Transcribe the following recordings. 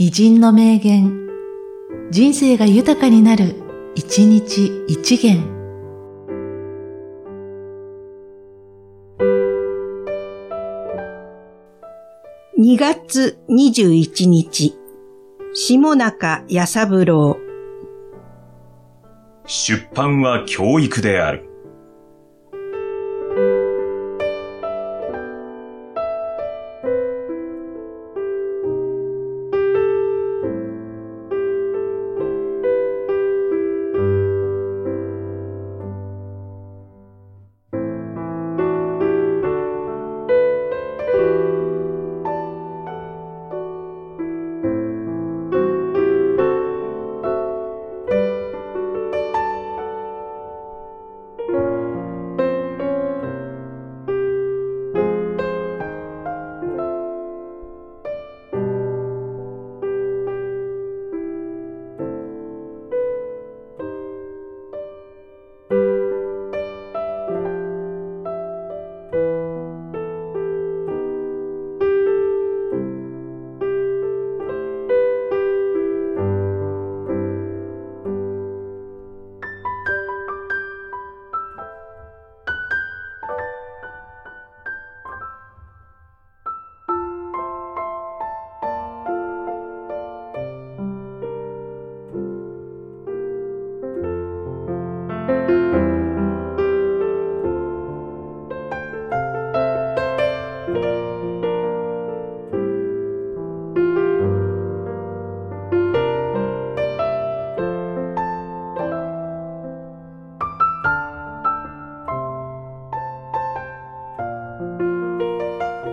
偉人の名言、人生が豊かになる、一日一元。2月21日、下中弥三郎。出版は教育である。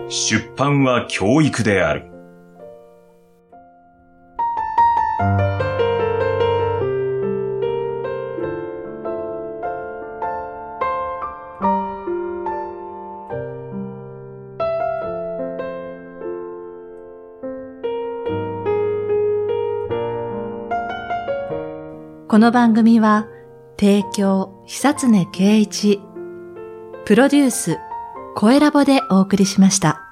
出版は教育である。この番組は、提供、久常圭一、プロデュース、声ラボでお送りしました。